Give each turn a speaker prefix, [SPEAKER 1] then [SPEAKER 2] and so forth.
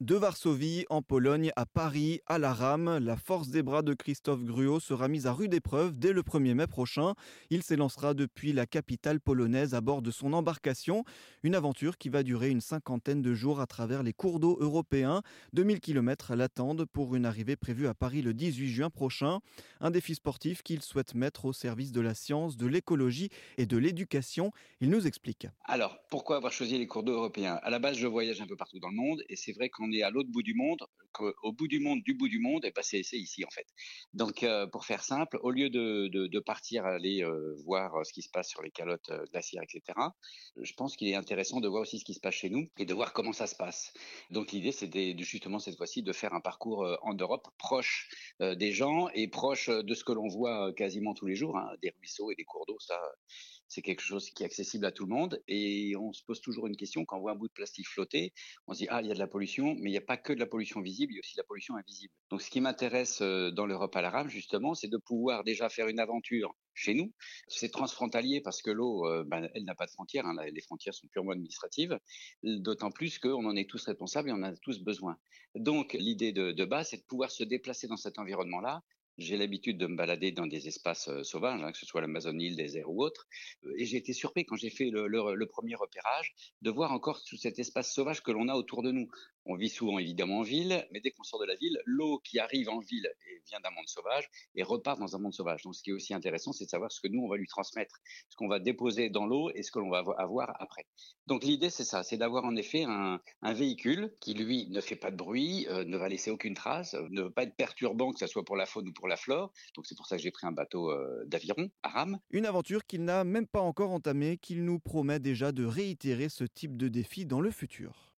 [SPEAKER 1] De Varsovie, en Pologne, à Paris, à la rame, la force des bras de Christophe Gruot sera mise à rude épreuve dès le 1er mai prochain. Il s'élancera depuis la capitale polonaise à bord de son embarcation. Une aventure qui va durer une cinquantaine de jours à travers les cours d'eau européens. 2000 km l'attendent pour une arrivée prévue à Paris le 18 juin prochain. Un défi sportif qu'il souhaite mettre au service de la science, de l'écologie et de l'éducation. Il nous explique.
[SPEAKER 2] Alors, pourquoi avoir choisi les cours d'eau européens? À la base, je voyage un peu partout dans le monde et c'est vrai qu'on est à l'autre bout du monde, au bout du monde, du bout du monde, et ben c'est ici en fait. Donc, euh, pour faire simple, au lieu de, de, de partir aller euh, voir euh, ce qui se passe sur les calottes glaciaires, etc., je pense qu'il est intéressant de voir aussi ce qui se passe chez nous et de voir comment ça se passe. Donc, l'idée, c'est justement cette fois-ci de faire un parcours en Europe proche des gens et proche de ce que l'on voit quasiment tous les jours, hein, des ruisseaux et des cours d'eau. Ça, c'est quelque chose qui est accessible à tout le monde. Et on se pose toujours une question quand on voit un bout de plastique flotter, on se dit ah il y a de la pollution, mais il n'y a pas que de la pollution visible, il y a aussi de la pollution invisible. Donc ce qui m'intéresse euh, dans l'Europe à la rame justement, c'est de pouvoir déjà faire une aventure chez nous. C'est transfrontalier parce que l'eau, euh, ben, elle n'a pas de frontières. Hein. les frontières sont purement administratives. D'autant plus qu'on en est tous responsables et on en a tous besoin. Donc l'idée de, base, c'est de pouvoir se déplacer dans cet environnement-là j'ai l'habitude de me balader dans des espaces euh, sauvages, hein, que ce soit l'Amazonie, le désert ou autre, et j'ai été surpris quand j'ai fait le, le, premier repérage de voir encore tout cet espace sauvage que l'on a autour de nous. On vit souvent évidemment en ville, mais dès qu'on sort de la ville, l'eau qui arrive en ville et vient d'un monde sauvage et repart dans un monde sauvage. Donc ce qui est aussi intéressant, c'est de savoir ce que nous, on va lui transmettre, ce qu'on va déposer dans l'eau et ce que l'on va avoir après. Donc l'idée, c'est ça, c'est d'avoir en effet un, véhicule qui, lui, ne fait pas de bruit, euh, ne va laisser aucune trace, ne veut pas être perturbant, que ce soit pour la faune ou pour la flore. Donc c'est pour ça que j'ai pris un bateau euh, d'aviron à rame.
[SPEAKER 1] Une aventure qu'il n'a même pas encore entamée, qu'il nous promet déjà de réitérer ce type de défi dans le futur.